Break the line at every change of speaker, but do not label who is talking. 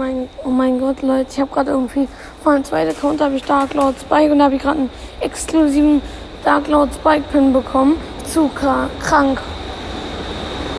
mein, oh mein Gott, Leute, ich habe gerade irgendwie von meinem zweiten Account habe ich Dark Lord Spike und da habe ich gerade einen exklusiven Dark Lord Spike Pin bekommen. Zu krank.